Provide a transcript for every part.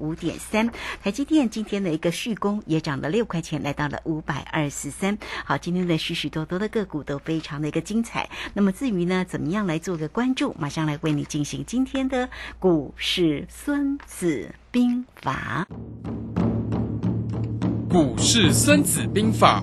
五点三。台积电今天的一个续工也涨了六块钱，来到了五百二十三。好，今天的许许多多的个股都非常的一个精彩。那么至于呢，怎么样来做个关注？马上来为你进行今天的股市孙子兵法。股市孙子兵法。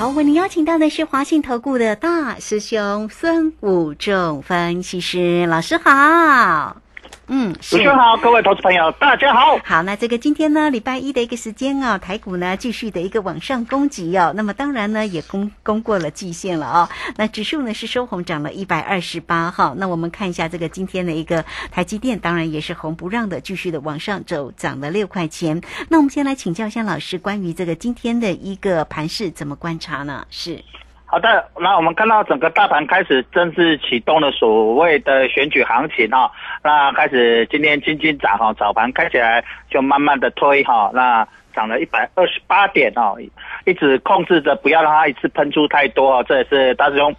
好，为您邀请到的是华信投顾的大师兄孙武仲分析师老师好。嗯，主持人好，各位投资朋友，大家好。好，那这个今天呢，礼拜一的一个时间啊，台股呢继续的一个往上攻击哦。那么当然呢，也攻攻过了季线了哦。那指数呢是收红，涨了一百二十八哈。那我们看一下这个今天的一个台积电，当然也是红不让的，继续的往上走，涨了六块钱。那我们先来请教一下老师，关于这个今天的一个盘势怎么观察呢？是。好的，那我们看到整个大盘开始正式启动了所谓的选举行情哈，那开始今天轻轻涨哈，早盘开起来就慢慢的推哈，那涨了一百二十八点哦，一直控制着不要让它一次喷出太多哦，这也是大师兄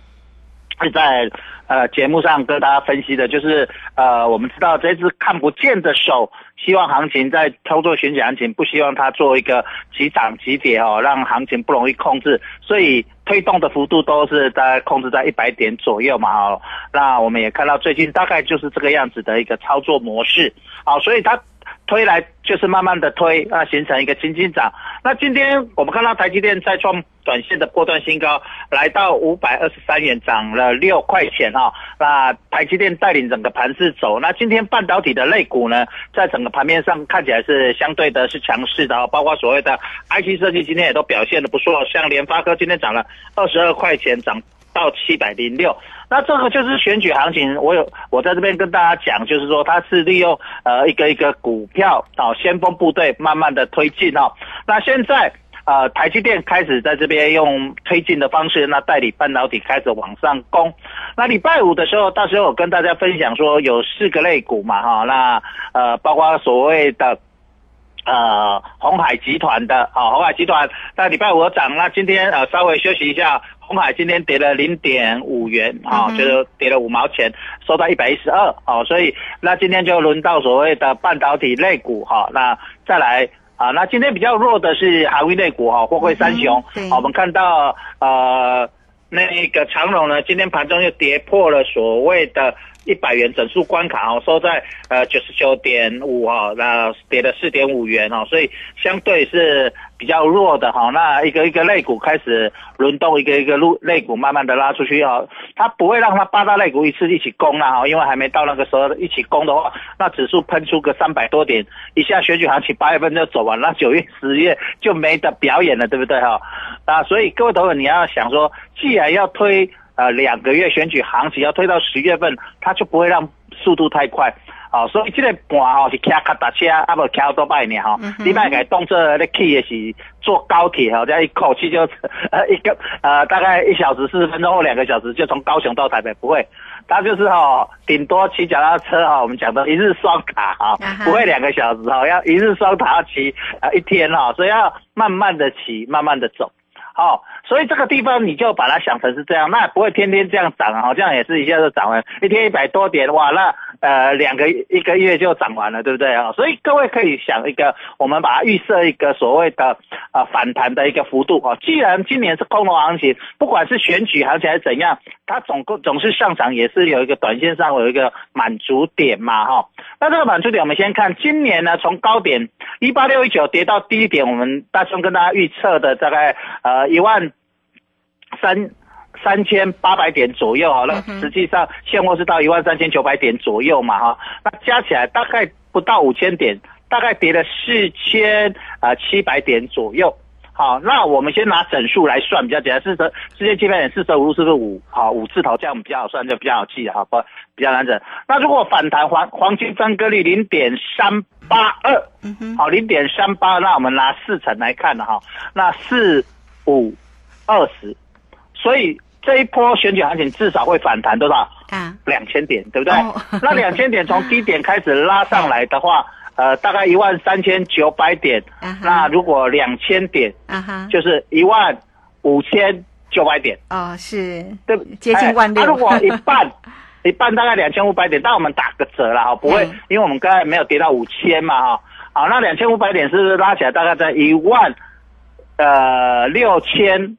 会在呃节目上跟大家分析的，就是呃我们知道这只看不见的手。希望行情在操作选举行情，不希望它做一个急涨急跌哦，让行情不容易控制，所以推动的幅度都是在控制在一百点左右嘛哦。那我们也看到最近大概就是这个样子的一个操作模式，好，所以它。推来就是慢慢的推啊，形成一个轻轻涨。那今天我们看到台积电再创短线的波段新高，来到五百二十三元，涨了六块钱啊。那台积电带领整个盘势走。那今天半导体的类股呢，在整个盘面上看起来是相对的是强势的啊，包括所谓的 IC 设计今天也都表现的不错，像联发科今天涨了二十二块钱，涨。到七百零六，那这个就是选举行情。我有我在这边跟大家讲，就是说它是利用呃一个一个股票哦，先锋部队慢慢的推进哦。那现在呃台积电开始在这边用推进的方式，那代理半导体开始往上攻。那礼拜五的时候，到时候我跟大家分享说有四个类股嘛哈，那呃包括所谓的呃红海集团的啊红海集团，那礼拜五涨，那今天呃稍微休息一下。红海今天跌了零点五元啊，就是跌了五毛钱，收到一百一十二哦，所以那今天就轮到所谓的半导体类股哈，那再来啊，那今天比较弱的是航运类股哈，货柜三雄，我们看到呃那个长荣呢，今天盘中又跌破了所谓的。一百元整数关卡哦，收在呃九十九点五哦，那跌了四点五元哦，所以相对是比较弱的哈。那一个一个肋骨开始轮动，一个一个肋肋骨慢慢的拉出去哈，它不会让它八大肋骨一次一起攻了哈，因为还没到那个时候一起攻的话，那指数喷出个三百多点，一下选举行情八月份就走完，那九月十月就没得表演了，对不对哈？啊，所以各位投友你要想说，既然要推。呃，两个月选举行情要推到十月份，它就不会让速度太快，哦，所以这个盘哦是骑卡达车，啊不骑好多百年哈，你卖个动作咧去的是坐高铁哈，这样一口气就 呃一个呃大概一小时四十分钟或两个小时就从高雄到台北，不会，他就是哈顶多骑脚踏车哈，我们讲的一日双卡哈，不会两个小时哈，要一日双塔要骑啊一天哈，所以要慢慢的骑，慢慢的走。好，所以这个地方你就把它想成是这样，那不会天天这样涨啊，这样也是一下子涨了，一天一百多点，哇，那呃两个一个月就涨完了，对不对啊？所以各位可以想一个，我们把它预设一个所谓的呃反弹的一个幅度啊。既然今年是空头行情，不管是选举行情还是怎样，它总共总是上涨，也是有一个短线上有一个满足点嘛，哈。那这个满足点，我们先看今年呢，从高点一八六一九跌到低点，我们大兄跟大家预测的大概呃。一万三三千八百点左右好了，实际上现货是到一万三千九百点左右嘛哈，那加起来大概不到五千点，大概跌了四千啊七百点左右。好，那我们先拿整数来算比较简单，四十四千七百点四舍五入是不是五？好，五字头这样比较好算，就比较好记哈不比较难整。那如果反弹黄黄金分割率零点三八二，好，零点三八，那我们拿四成来看的哈，那四五二十，所以这一波选举行情至少会反弹多少？啊，两千点，对不对？哦那两千点从低点开始拉上来的话，呃，大概一万三千九百点。啊哈那如果两千点，啊哈，就是一万五千九百点，哦，是对？接近万六哎那如果一半，一半大概两千五百点，但我们打个折了哈，不会嗯，因为我们刚才没有跌到五千嘛哈。好，那两千五百点是拉起来大概在一万呃六千？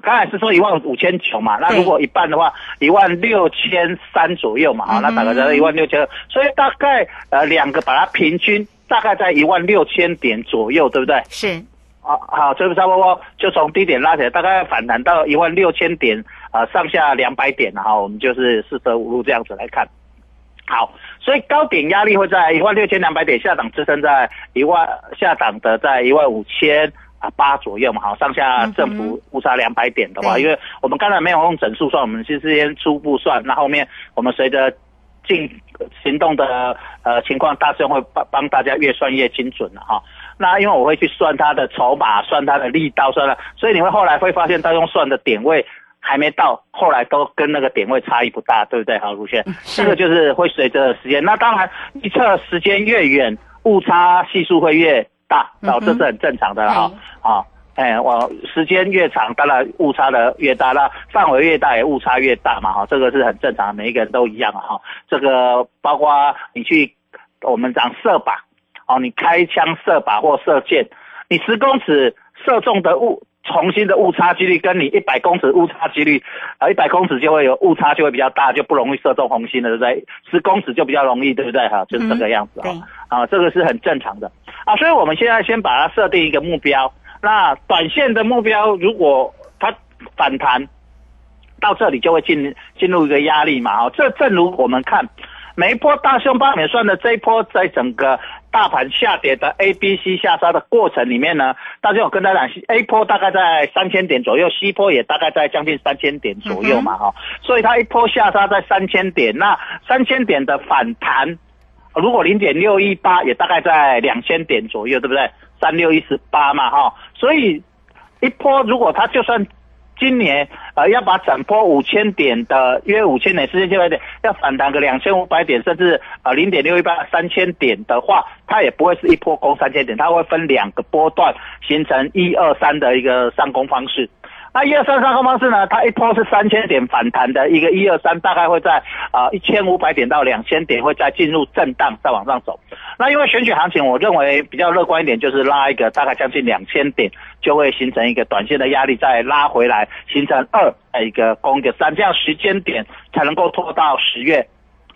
刚才是说一万五千九嘛，那如果一半的话，一万六千三左右嘛，好，那大概在一万六千二，所以大概呃两个把它平均大概在一万六千点左右，对不对？是，好好，这个差不多就从低点拉起来，大概反弹到一万六千点，呃，上下两百点哈，我们就是四舍五入这样子来看。好，所以高点压力会在一万六千两百点，下档支撑在一万，下档的在一万五千啊八左右嘛，好，上下振幅误差两百点的话，对因为我们刚才没有用整数算，我们是先初步算，那后面我们随着进行动的呃情况，大师兄会帮帮大家越算越精准了哈。那因为我会去算它的筹码，算它的力道，算了，所以你会后来会发现，大用算的点位还没到，后来都跟那个点位差异不大，对不对？好，卢轩，这个就是会随着时间，那当然预测时间越远，误差系数会越大，哦，这是很正常的哈。啊，哎，我时间越长，当然误差的越大，那范围越大也误差越大嘛，哈，这个是很正常，每一个人都一样啊，哈，这个包括你去我们讲射靶，哦，你开枪射靶或射箭，你十公尺射中的误重新的误差几率，跟你一百公尺误差几率，啊，一百公尺就会有误差就会比较大，就不容易射中红心了，对不对？十公尺就比较容易，对不对？哈，就是这个样子啊。对，啊，这个是很正常的啊，所以我们现在先把它设定一个目标。那短线的目标，如果它反弹到这里，就会进进入一个压力嘛。哦，这正如我们看每一波大凶八美算的这一波，在整个大盘下跌的 A、B、C 下杀的过程里面呢，大家有跟大家讲，A 波大概在三千点左右，C 波也大概在将近三千点左右嘛。哈、所以它一波下杀在三千点，那三千点的反弹。如果零点六一八也大概在两千点左右，对不对？三六一十八嘛，哈，所以一波如果它就算今年呃要把整波五千点的约五千点、四千七百点要反弹个两千五百点，甚至呃零点六一八三千点的话，它也不会是一波攻三千点，它会分两个波段形成一二三的一个上攻方式。那一二三上攻方式呢？它一波是三千点反弹的一个一二三，大概会在啊一千五百点到两千点会再进入震荡，再往上走。那因为选举行情，我认为比较乐观一点，就是拉一个大概将近两千点，就会形成一个短线的压力，再拉回来形成二呃一个攻一个三，这样时间点才能够拖到十月。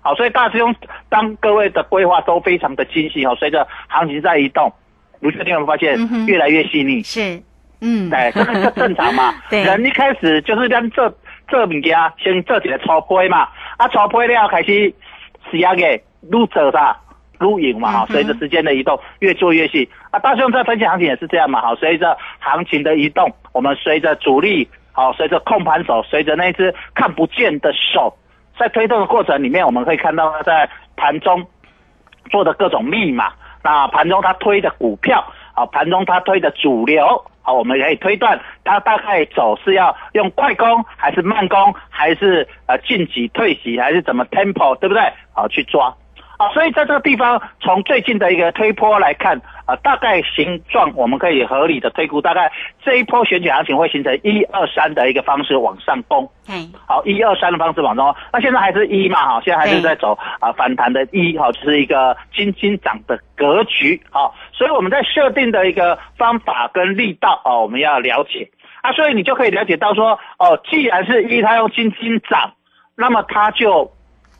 好，所以大师兄当各位的规划都非常的精细哦，随着行情在移动，卢学弟有没有发现越来越细腻？是，嗯，对，这个是正常嘛。对人一开始就是咱做做物件，先做一个初胚嘛，啊，初胚了开始是要给愈做啥愈赢嘛，哈、嗯哼随着时间的移动，越做越细。啊，大兄在分析行情也是这样嘛，好，随着行情的移动，我们随着主力，好，随着控盘手，随着那只看不见的手，在推动的过程里面，我们可以看到他在盘中做的各种密码。那盘中他推的股票，啊，盘中他推的主流，好，我们可以推断他大概走是要用快攻还是慢攻，还是呃进级退袭，还是怎么 tempo，对不对？好，去抓。啊，所以在这个地方，从最近的一个推波来看，啊，大概形状我们可以合理的推估，大概这一波选举行情会形成一二三的一个方式往上攻。嗯，好，一二三的方式往中，那现在还是一嘛，哈，现在还是在走啊反弹的一，哈，就是一个金金涨的格局，好，所以我们在设定的一个方法跟力道，啊，我们要了解。啊，所以你就可以了解到说，哦，既然是一，它用金金涨，那么它就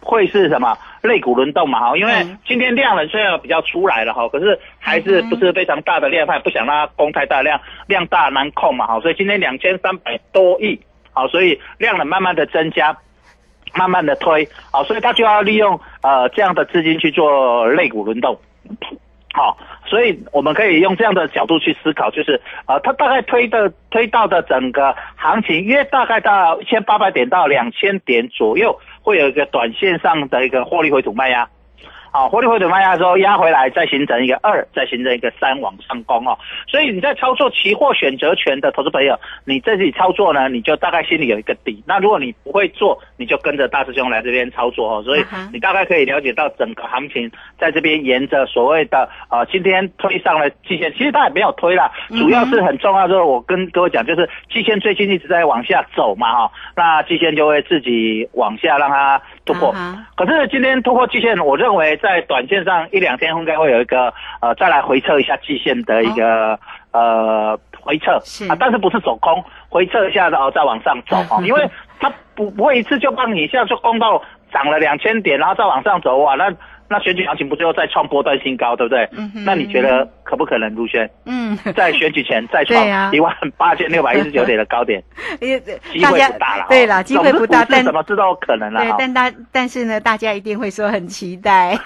会是什么肋骨轮动嘛，哈，因为嗯今天量能虽然比较出来了哈，可是还是不是非常大的量，它也不想让它攻太大量，量大难控嘛，哈，所以今天两千三百多亿。好，所以量能慢慢的增加，慢慢的推，好，所以他就要利用呃这样的资金去做肋骨轮动。好、所以我们可以用这样的角度去思考，就是呃，它大概推的推到的整个行情约大概到一千八百点到两千点左右，会有一个短线上的一个获利回吐卖呀。好，获利回吐卖压之后压回来，再形成一个二，再形成一个三往上攻哦。所以你在操作期货选择权的投资朋友，你在这里操作呢，你就大概心里有一个底。那如果你不会做，你就跟着大师兄来这边操作哦。所以你大概可以了解到整个行情在这边沿着所谓的呃今天推上了季线，其实它也没有推啦，主要是很重要就是我跟各位讲，就是季线最近一直在往下走嘛哈、那季线就会自己往下让它突破。可是今天突破季线，我认为在短线上一两天应该会有一个呃再来回测一下季线的一个、呃回撤。啊，但是不是走空，回撤一下然后再往上走啊，因为它不不会一次就帮你一下就攻到涨了两千点，然后再往上走啊，那那选举行情不就再创波段新高，对不对？嗯哼那你觉得可不可能，卢轩？嗯，在选举前再创一万八千六百一十九点的高点，机会不大了哦。对啦，机会不大，但什么事都有可能了对，但大但是呢，大家一定会说很期待。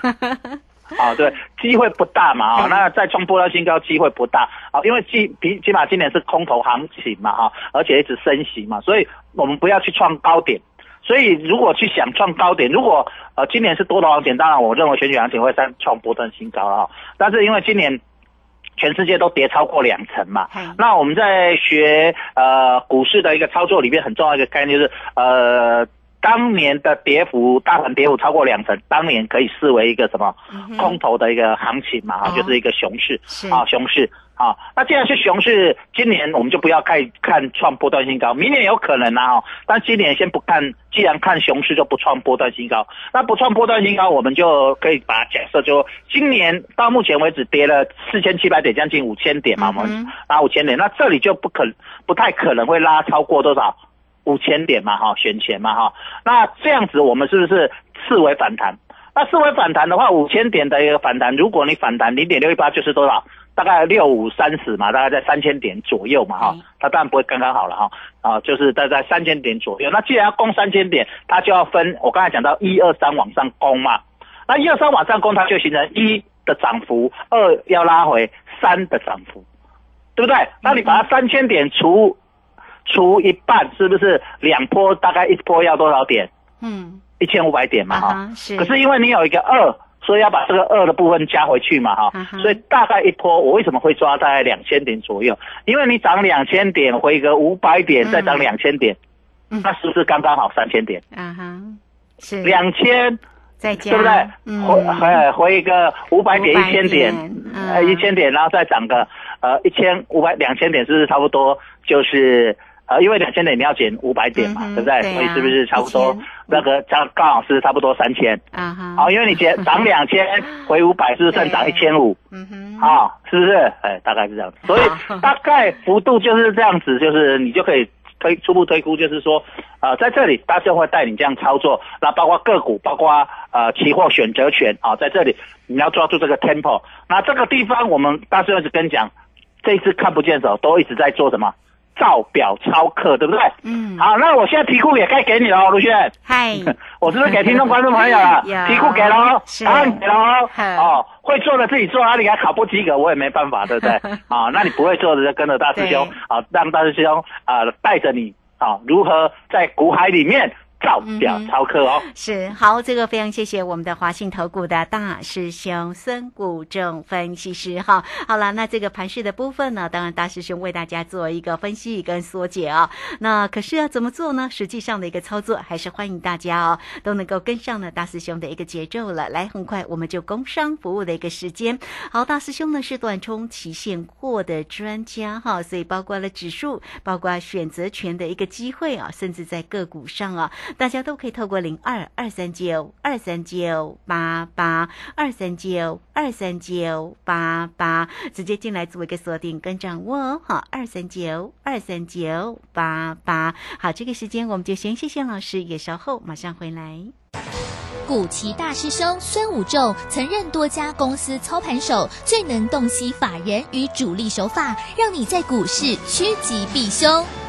啊，对，机会不大嘛，啊、嗯那再创波段新高机会不大啊，因为基比起码今年是空头行情嘛，哈、而且一直升息嘛，所以我们不要去创高点。所以如果去想创高点，如果呃今年是多头行情，当然我认为选举行情会再创波段新高了哈、但是因为今年全世界都跌超过两成嘛嗯，那我们在学呃股市的一个操作里面很重要一个概念就是呃。当年的跌幅，大盘跌幅超过两成，当年可以视为一个什么空头的一个行情嘛，哈、哦就是一个熊市啊，熊市啊。那既然是熊市，今年我们就不要看看创波段新高，明年有可能啊，哦但今年先不看，既然看熊市就不创波段新高，那不创波段新高，我们就可以把它假设就今年到目前为止跌了四千七百点，将近五千点嘛，我嗯们拉五千点，那这里就不可不太可能会拉超过多少？五千点嘛，哈，选前嘛，哈，那这样子我们是不是视为反弹？那视为反弹的话，五千点的一个反弹，如果你反弹零点六一八，就是多少？大概六五三十嘛，大概在三千点左右嘛，哈嗯，它当然不会刚刚好了哈，啊，就是大概三千点左右。那既然要攻三千点，它就要分我刚才讲到一二三往上攻嘛，那一二三往上攻，它就形成一的涨幅，二要拉回三的涨幅，对不对？那你把它三千点除除一半，是不是？两波大概一波要多少点？嗯，一千五百点嘛，哈、啊哈是。可是因为你有一个二，所以要把这个二的部分加回去嘛，哈、啊所以大概一波，我为什么会抓在两千点左右？因为你涨两千点，回个五百点，嗯再涨两千点，嗯那是不是刚刚好三千点？啊哈，是两千再加对不对？嗯，回回回一个五百点、一千点呃，一千点，然后再涨个呃一千五百两千点，是不是差不多就是？呃，因为两千点你要减五百点嘛，嗯对不对？对啊所以是不是差不多1000那个刚刚好是差不多三千？啊哈，好，因为你减涨两千 回五百，是不是剩涨一千五？嗯哼，啊，是不是？哎，大概是这样子。所以大概幅度就是这样子，就是你就可以推初步推估，就是说，呃，在这里大师兄会带你这样操作，那包括个股，包括呃期货选择权啊，在这里你要抓住这个 tempo。那这个地方我们大师兄一直跟你讲，这一次看不见手都一直在做什么？照表超课，对不对？嗯，好，那我现在题库也该给你了哦，卢轩。嗨，我是不是给听众观众朋友 了？题库给了哦是，答案给了哦会做的自己做，啊，你还考不及格，我也没办法，对不对？啊，那你不会做的就跟着大师兄对啊，让大师兄啊带着你啊，如何在股海里面照表操课哦。是好，这个非常谢谢我们的华信投顾的大师兄孙谷正分析师哈。好了，那这个盘市的部分呢，当然大师兄为大家做一个分析跟缩解啊。那可是要怎么做呢？实际上的一个操作，还是欢迎大家哦都能够跟上呢大师兄的一个节奏了。来，很快我们就工商服务的一个时间。好，大师兄呢是短冲期现货的专家哈，所以包括了指数，包括选择权的一个机会啊，甚至在个股上啊，大家都可以透过零二二三九二三九八八二三九二三九八八直接进来做一个锁定跟掌握哦。好，二三九二三九八八。好，这个时间我们就先谢谢老师，也稍后马上回来。古奇大师兄孙武仲曾任多家公司操盘手，最能洞悉法人与主力手法，让你在股市趋吉避凶。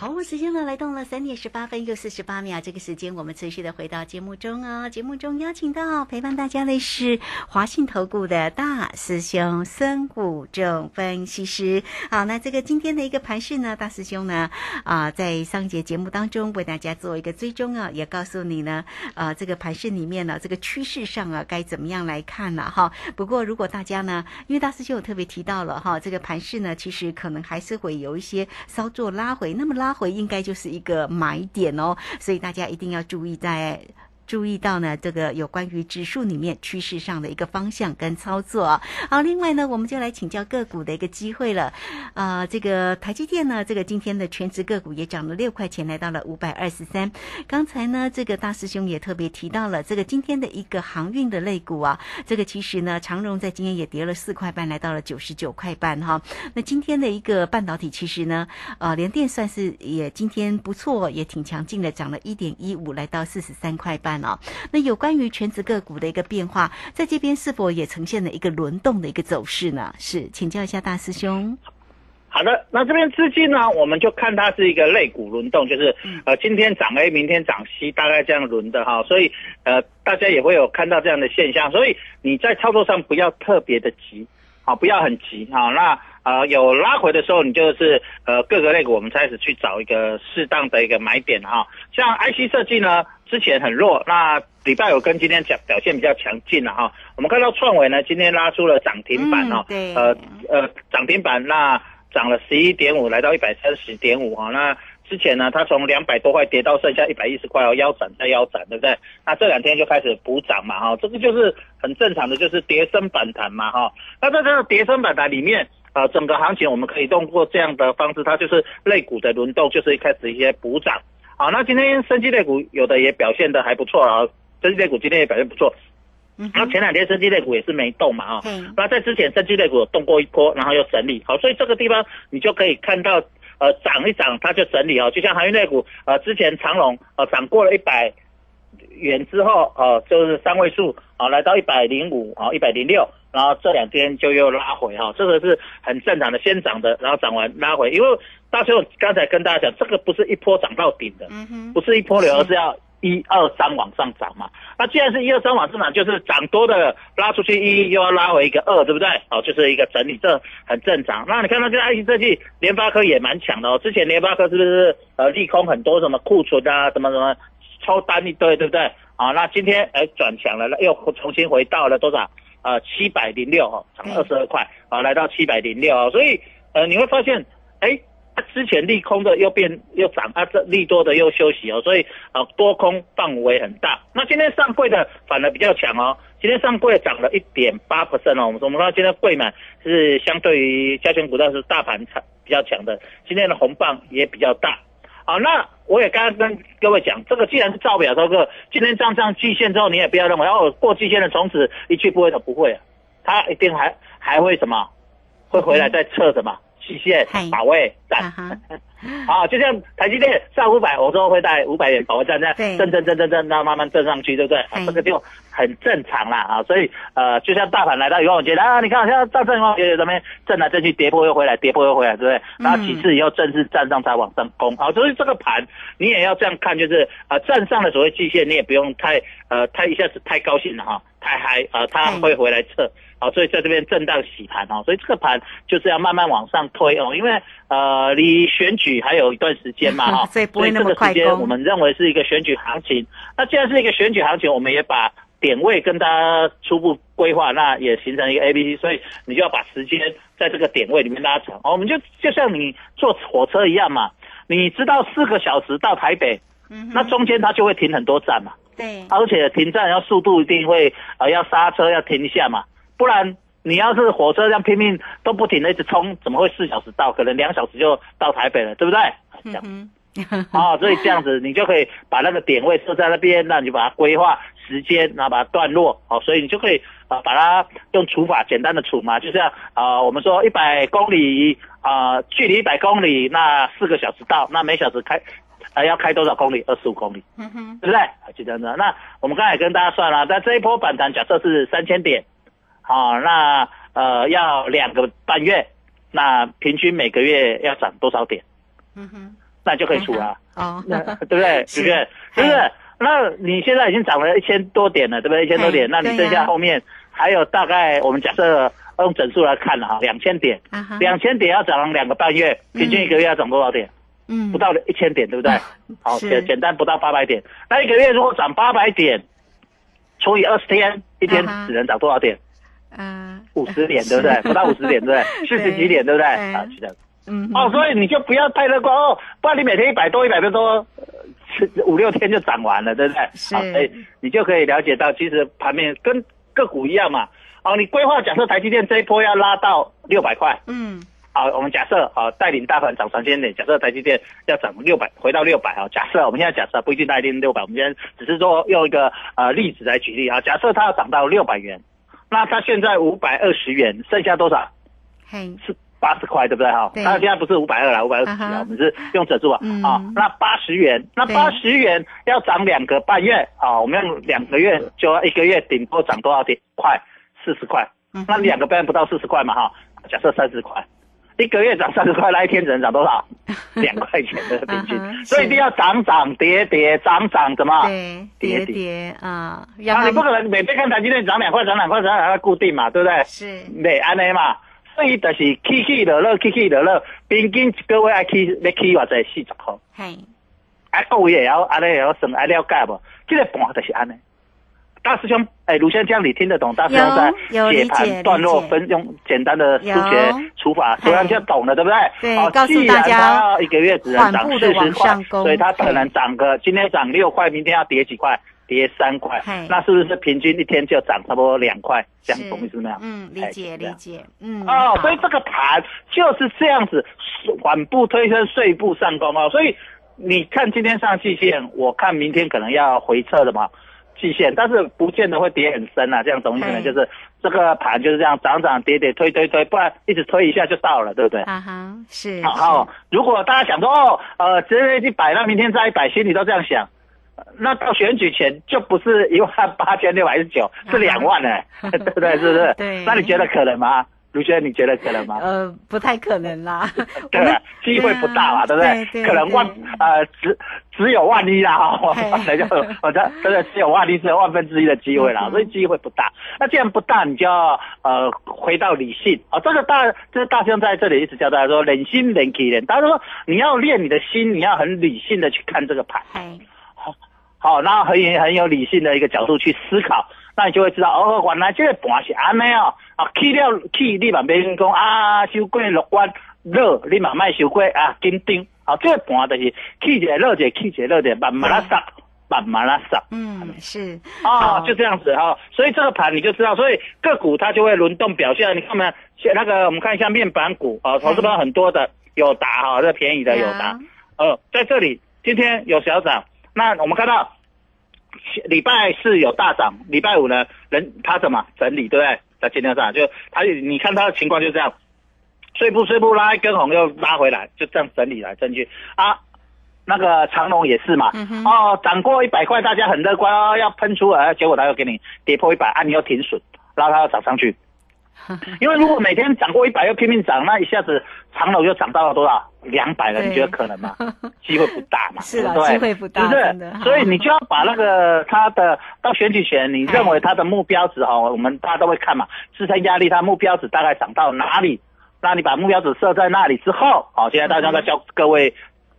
好，时间呢来到了三点十八分又四十八秒，这个时间我们持续的回到节目中哦。节目中邀请到陪伴大家的是华信投顾的大师兄孙武正分析师。好，那这个今天的一个盘势呢，大师兄呢啊，在上节节目当中为大家做一个追踪啊，也告诉你呢，呃，这个盘势里面呢，这个趋势上啊，该怎么样来看了哈。不过如果大家呢，因为大师兄有特别提到了哈，这个盘势呢，其实可能还是会有一些稍作拉回，那么拉。回应该就是一个买点哦，所以大家一定要注意在。注意到呢，这个有关于指数里面趋势上的一个方向跟操作。好，另外呢，我们就来请教个股的一个机会了。啊，这个台积电呢，这个今天的全值个股也涨了六块钱，来到了五百二十三。刚才呢，这个大师兄也特别提到了这个今天的一个航运的类股啊，这个其实呢，长荣在今天也跌了四块半，来到了九十九块半哈。那今天的一个半导体其实呢，呃，联电算是也今天不错，也挺强劲的，涨了一点一五，来到四十三块半。哦，那有关于全职个股的一个变化，在这边是否也呈现了一个轮动的一个走势呢？是，请教一下大师兄。好的，那这边资金呢，我们就看它是一个类股轮动，就是呃今天涨 A，明天涨 C，大概这样轮的哈，所以呃大家也会有看到这样的现象，所以你在操作上不要特别的急，好，不要很急哈，那。呃，有拉回的时候，你就是呃各个类股，我们开始去找一个适当的一个买点哈。像 IC 设计呢，之前很弱，那礼拜五跟今天讲表现比较强劲了哈。我们看到创维呢，今天拉出了涨停板哦，呃呃涨停板，那涨了十一点五，来到一百三十点五哈。那之前呢，它从两百多块跌到剩下一百一十块哦，腰斩再腰斩，对不对？那这两天就开始补涨嘛，哈，这个就是很正常的，就是跌升反弹嘛，哈。那在这个跌升反弹里面，呃，整个行情我们可以通过这样的方式，它就是类股的轮动，就是一开始一些补涨。好，那今天升级类股有的也表现的还不错啊，升级类股今天也表现不错。那前两天升级类股也是没动嘛，啊，那在之前升级类股动过一波，然后又整理，好，所以这个地方你就可以看到。呃，涨一涨它就整理哦，就像航运类股，呃，之前长龙呃涨过了一百元之后，呃，就是三位数啊，来到一百零五啊，一百零六，然后这两天就又拉回哈，这个是很正常的，先涨的，然后涨完拉回，因为大师刚才跟大家讲，这个不是一波涨到顶的，嗯不是一波流，而是要。一二三往上涨嘛，那既然是一二三往上涨，就是涨多的拉出去一，又要拉回一个二，对不对？哦，就是一个整理，这很正常。那你看到这个爱 c 设计，联发科也蛮强的哦。之前联发科是不是呃利空很多，什么库存啊，什么什么超单一堆，对不对？啊，那今天哎转强了，又重新回到了多少？呃，七百零六哈，涨二十二块啊，来到七百零六。所以呃你会发现，哎。之前利空的又变又涨，啊，这利多的又休息哦，所以啊多空范围很大。那今天上柜的反而比较强哦，今天上柜涨了一点八 percent 哦。我们我们说今天柜满是相对于加权股但是大盘强比较强的，今天的红棒也比较大。好，那我也刚刚跟各位讲，这个既然是造表收割，今天上上季线之后，你也不要认为哦过季线的从此一去不回头，不会，它一定还还会什么，会回来再测什么。极限保卫战，好，就像台积电上五百，我说会带五百元保卫战，这样震震震震震，那慢慢震上去，对不对？这个就很正常啦啊，所以呃，就像大盘来到永永街啊，你看现在到正永永街这边震来震去，跌破又回来，跌破又回来，对不对？然后其次以后正式站上才往上攻，啊，所以这个盘你也要这样看，就是啊，站上的所谓季线，你也不用太呃太一下子太高兴了哈，太嗨啊，它会回来测。好，所以在这边震荡洗盘哦，所以这个盘就是要慢慢往上推哦，因为呃离选举还有一段时间嘛 哈，所以不会那么快我们认为是一个选举行情。那既然是一个选举行情，我们也把点位跟大家初步规划，那也形成一个 A B C，所以你就要把时间在这个点位里面拉长。我们就就像你坐火车一样嘛，你知道四个小时到台北，嗯那中间它就会停很多站嘛，对，而且停站要速度一定会呃要刹车要停一下嘛。不然你要是火车这样拼命都不停的一直冲，怎么会四小时到？可能两小时就到台北了，对不对？这样，啊，所以这样子你就可以把那个点位设在那边，那你就把它规划时间，然后把它段落，好，所以你就可以啊把它用除法简单的除嘛，就像啊我们说一百公里啊距离一百公里，那四个小时到，那每小时开啊要开多少公里？二十五公里，嗯哼，对不对？就这样子。那我们刚才也跟大家算了，在这一波反弹假设是三千点，好，那呃要两个半月，那平均每个月要涨多少点？嗯哼，那就可以出了。哦，那对不对？是对不是？是不是？那你现在已经涨了一千多点了，对不对？一千多点，那你剩下后面还有大概，我们假设用整数来看了哈，两千点，两千点要涨两个半月，平均一个月要涨多少点？嗯不到一千点，对不对？好，简简单不到八百点。那一个月如果涨八百点，除以二十天，一天只能涨多少点？嗯五十点，对不对？不到五十点，对不对？四十几点，对不对？啊，是这样。嗯哦，所以你就不要太乐观哦，不然你每天一百多、一百多，呃是五六天就涨完了，对不对？是好，所以你就可以了解到，其实盘面跟个股一样嘛。哦，你规划假设台积电这一波要拉到六百块，嗯好，我们假设好带领大盘涨三千点，假设台积电要涨六百，回到六百啊。假设我们现在假设不一定它一定六百，我们今天只是说用一个呃例子来举例啊。假设它要涨到六百元，那它现在五百二十元，剩下多少？嘿是八十块，对不对哈？对它现在不是五百二了，五百二十几啊哈啊，我们是用整数啊嗯啊。那八十元，那八十元要涨两个半月啊，我们用两个月就要一个月顶多涨多少点块？四十块。那两个半月不到四十块嘛哈？假设三十块，一个月涨三十块，那一天只能涨多少？两块钱的平均所以一定要涨涨跌跌，涨涨怎么？对叠叠叠叠啊，你不可能每天看台积电涨两块，涨两块，涨两块固定嘛，对不对？是对安尼嘛，所以就是起起落落，起起落落，平均一个月爱起要起偌济四十块，嘿啊，各位也要安尼也要算爱了解无？这个盘就是安尼。大师兄，哎、卢先生，你听得懂？大师兄在解盘段落分用简单的数学有除法，嘿所以他就懂了，对不对？好对告诉既然大家一个月只能涨四十块，所以它可能涨个今天涨六块，明天要跌几块？跌三块，那是不是平均一天就涨差不多两块？这样懂意思没有？嗯，理哎解理解，嗯哦，所以这个盘就是这样子缓步推升，碎步上攻哦。所以你看今天上季线，我看明天可能要回撤了嘛，季线，但是不见得会跌很深啊。这样懂意思呢？嗯就是这个盘就是这样涨涨跌跌推推推，不然一直推一下就到了，对不对？啊哈是好好，如果大家想说哦，呃，直接一百，那明天再一百，心里都这样想。那到选举前就不是一万八千六百一十九，是两万呢、对不对？是不是？对那你觉得可能吗？卢轩，你觉得可能吗？呃不太可能啦，对吧？机会不大嘛，对不对？可能万呃只只有万一啦，那就 我这真的只有万一，只有万分之一的机会啦，嗯所以机会不大。那既然不大，你就要呃回到理性啊。这个大，这个大兄在这里一直教大家说，冷心冷气冷。他说你要练你的心，你要很理性的去看这个盘。嘿好，然后很很有理性的一个角度去思考，那你就会知道哦，原来这个盘是安尼哦，啊，去了去，你嘛免讲啊，收过乐观落，你嘛卖收过啊，紧张，啊，这个盘就是起一个落一个，起一个落一个，慢慢拉上，慢慢拉上。嗯是啊，好就这样子哈、所以这个盘你就知道，所以个股它就会轮动表现。你看没有？像那个我们看一下面板股啊，投资方很多的有达哈，这便宜的有达，呃，在这里今天有小涨，那我们看到礼拜四有大涨，礼拜五呢人它怎么整理，对不对？在今天上就他你看他的情况就这样，碎步碎步拉一根红又拉回来，就这样整理来整去啊。那个长龙也是嘛，嗯哦，涨过一百块，大家很乐观哦，要喷出来，结果他又给你跌破一百，啊，你又停损，然后他又涨上去。因为如果每天涨过一百又拼命涨，那一下子长楼又涨到了多少？两百了，你觉得可能吗？机会不大嘛，是啦对不对机会不大是不是？所以你就要把那个他的到选举前，你认为他的目标值哈，我们大家都会看嘛，支撑压力它目标值大概涨到哪里？那你把目标值设在那里之后，好，现在大家在教各位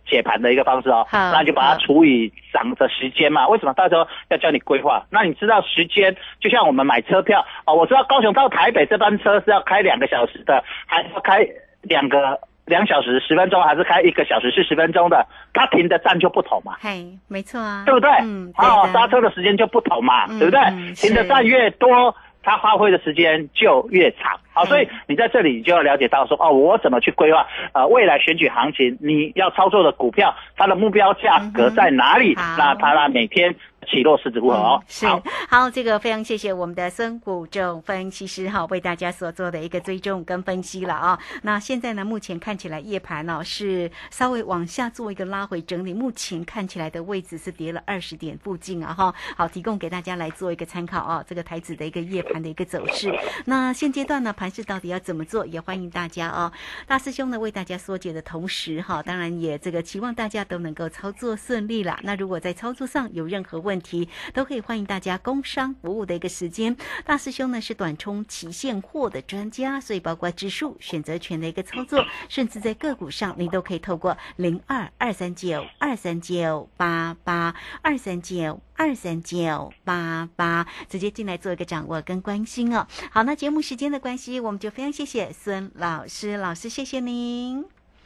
解盘的一个方式哦，好那你就把它除以涨的时间嘛。为什么到时候要教你规划？那你知道时间，就像我们买车票哦，我知道高雄到台北这班车是要开两个小时的，还是要开两个两小时十分钟，还是开一个小时是十分钟的？它停的站就不同嘛。嘿没错啊，对不对？嗯对哦，的刹车的时间就不同嘛，嗯对不对？嗯停的站越多，它发挥的时间就越长。好，所以你在这里你就要了解到说，哦，我怎么去规划呃未来选举行情，你要操作的股票，它的目标价格在哪里？好那它那每天起落是如何哦？是好好，这个非常谢谢我们的孙谷正分析师哈，为大家所做的一个追踪跟分析了啊。那现在呢，目前看起来夜盘呢、是稍微往下做一个拉回整理，目前看起来的位置是跌了二十点附近啊哈。好，提供给大家来做一个参考啊，这个台子的一个夜盘的一个走势。那现阶段呢，盘这到底要怎么做，也欢迎大家哦。大师兄呢为大家缩解的同时哈，当然也这个期望大家都能够操作顺利啦。那如果在操作上有任何问题，都可以欢迎大家工商服务的一个时间。大师兄呢是短冲期现货的专家，所以包括指数、选择权的一个操作，甚至在个股上，你都可以透过零二二三九二三九八八二三九。二三九八八，直接进来做一个掌握跟关心哦。好，那节目时间的关系，我们就非常谢谢孙老师，老师谢谢您。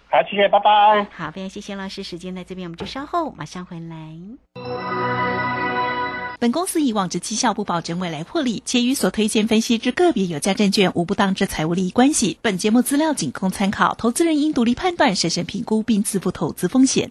好，谢谢，拜拜。好，非常谢谢老师，时间在这边，我们就稍后马上回来。本公司以往之绩效不保证未来获利，且与所推荐分析之个别有价证券无不当之财务利益关系。本节目资料仅供参考，投资人应独立判断、审慎评估并自负投资风险。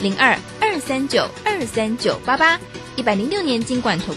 零二二三九二三九八八，一百零六年经管投